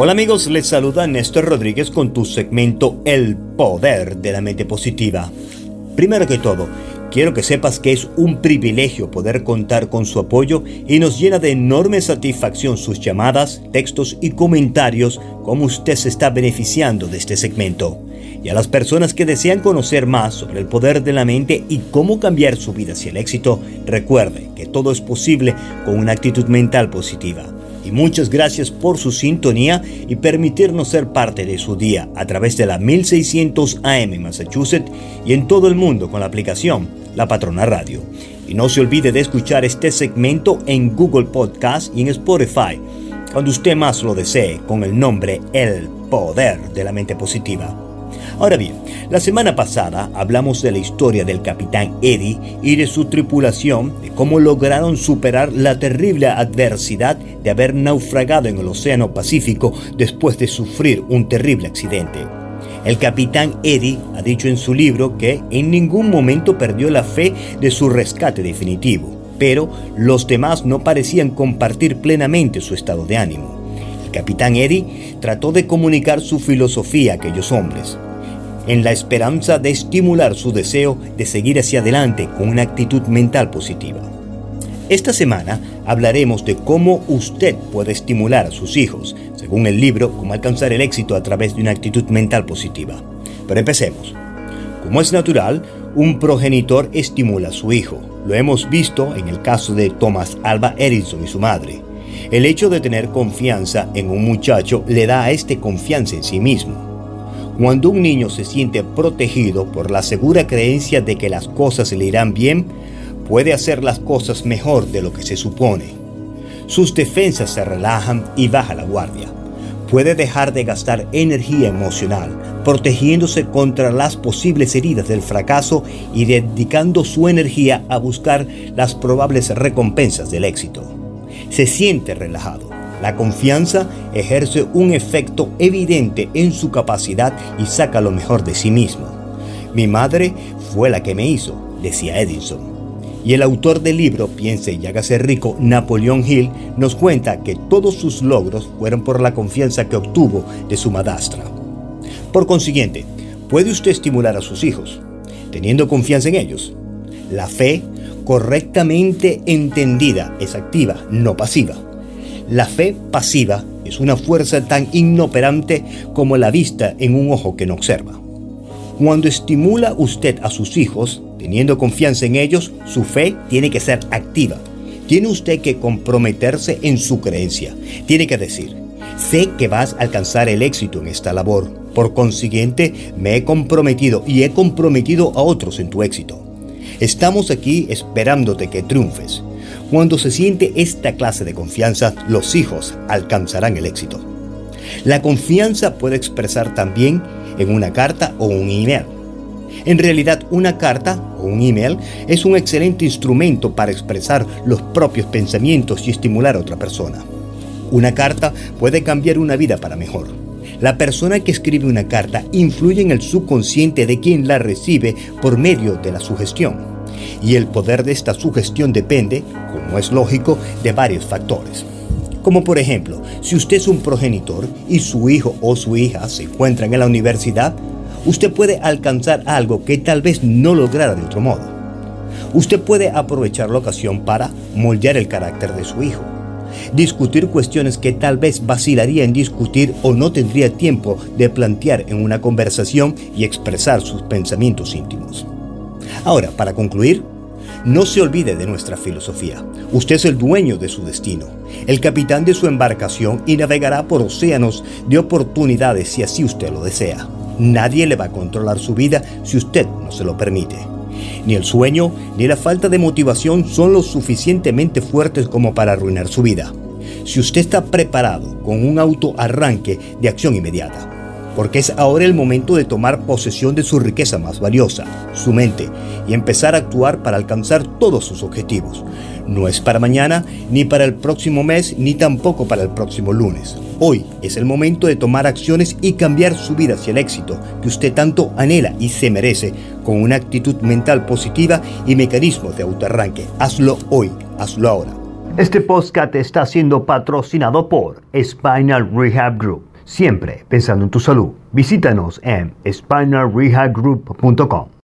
Hola amigos, les saluda Néstor Rodríguez con tu segmento El Poder de la Mente Positiva. Primero que todo, quiero que sepas que es un privilegio poder contar con su apoyo y nos llena de enorme satisfacción sus llamadas, textos y comentarios como usted se está beneficiando de este segmento. Y a las personas que desean conocer más sobre el poder de la mente y cómo cambiar su vida hacia el éxito, recuerde que todo es posible con una actitud mental positiva y muchas gracias por su sintonía y permitirnos ser parte de su día a través de la 1600 AM Massachusetts y en todo el mundo con la aplicación La Patrona Radio. Y no se olvide de escuchar este segmento en Google Podcast y en Spotify, cuando usted más lo desee, con el nombre El Poder de la Mente Positiva. Ahora bien, la semana pasada hablamos de la historia del capitán Eddie y de su tripulación, de cómo lograron superar la terrible adversidad de haber naufragado en el Océano Pacífico después de sufrir un terrible accidente. El capitán Eddie ha dicho en su libro que en ningún momento perdió la fe de su rescate definitivo, pero los demás no parecían compartir plenamente su estado de ánimo. El capitán Eddie trató de comunicar su filosofía a aquellos hombres, en la esperanza de estimular su deseo de seguir hacia adelante con una actitud mental positiva. Esta semana hablaremos de cómo usted puede estimular a sus hijos, según el libro Cómo alcanzar el éxito a través de una actitud mental positiva. Pero empecemos. Como es natural, un progenitor estimula a su hijo. Lo hemos visto en el caso de Thomas Alba Edison y su madre. El hecho de tener confianza en un muchacho le da a este confianza en sí mismo. Cuando un niño se siente protegido por la segura creencia de que las cosas le irán bien, puede hacer las cosas mejor de lo que se supone. Sus defensas se relajan y baja la guardia. Puede dejar de gastar energía emocional, protegiéndose contra las posibles heridas del fracaso y dedicando su energía a buscar las probables recompensas del éxito. Se siente relajado la confianza ejerce un efecto evidente en su capacidad y saca lo mejor de sí mismo. Mi madre fue la que me hizo, decía Edison. Y el autor del libro Piense y hágase rico, Napoleón Hill, nos cuenta que todos sus logros fueron por la confianza que obtuvo de su madrastra. Por consiguiente, puede usted estimular a sus hijos, teniendo confianza en ellos. La fe, correctamente entendida, es activa, no pasiva. La fe pasiva es una fuerza tan inoperante como la vista en un ojo que no observa. Cuando estimula usted a sus hijos, teniendo confianza en ellos, su fe tiene que ser activa. Tiene usted que comprometerse en su creencia. Tiene que decir, sé que vas a alcanzar el éxito en esta labor. Por consiguiente, me he comprometido y he comprometido a otros en tu éxito. Estamos aquí esperándote que triunfes. Cuando se siente esta clase de confianza, los hijos alcanzarán el éxito. La confianza puede expresar también en una carta o un email. En realidad, una carta o un email es un excelente instrumento para expresar los propios pensamientos y estimular a otra persona. Una carta puede cambiar una vida para mejor. La persona que escribe una carta influye en el subconsciente de quien la recibe por medio de la sugestión y el poder de esta sugestión depende, como es lógico, de varios factores. Como por ejemplo, si usted es un progenitor y su hijo o su hija se encuentran en la universidad, usted puede alcanzar algo que tal vez no lograra de otro modo. Usted puede aprovechar la ocasión para moldear el carácter de su hijo, discutir cuestiones que tal vez vacilaría en discutir o no tendría tiempo de plantear en una conversación y expresar sus pensamientos íntimos. Ahora, para concluir, no se olvide de nuestra filosofía. Usted es el dueño de su destino, el capitán de su embarcación y navegará por océanos de oportunidades si así usted lo desea. Nadie le va a controlar su vida si usted no se lo permite. Ni el sueño ni la falta de motivación son lo suficientemente fuertes como para arruinar su vida. Si usted está preparado con un auto arranque de acción inmediata, porque es ahora el momento de tomar posesión de su riqueza más valiosa, su mente, y empezar a actuar para alcanzar todos sus objetivos. No es para mañana, ni para el próximo mes, ni tampoco para el próximo lunes. Hoy es el momento de tomar acciones y cambiar su vida hacia el éxito que usted tanto anhela y se merece con una actitud mental positiva y mecanismos de autoarranque. Hazlo hoy, hazlo ahora. Este podcast está siendo patrocinado por Spinal Rehab Group. Siempre pensando en tu salud. Visítanos en spinalrehabgroup.com.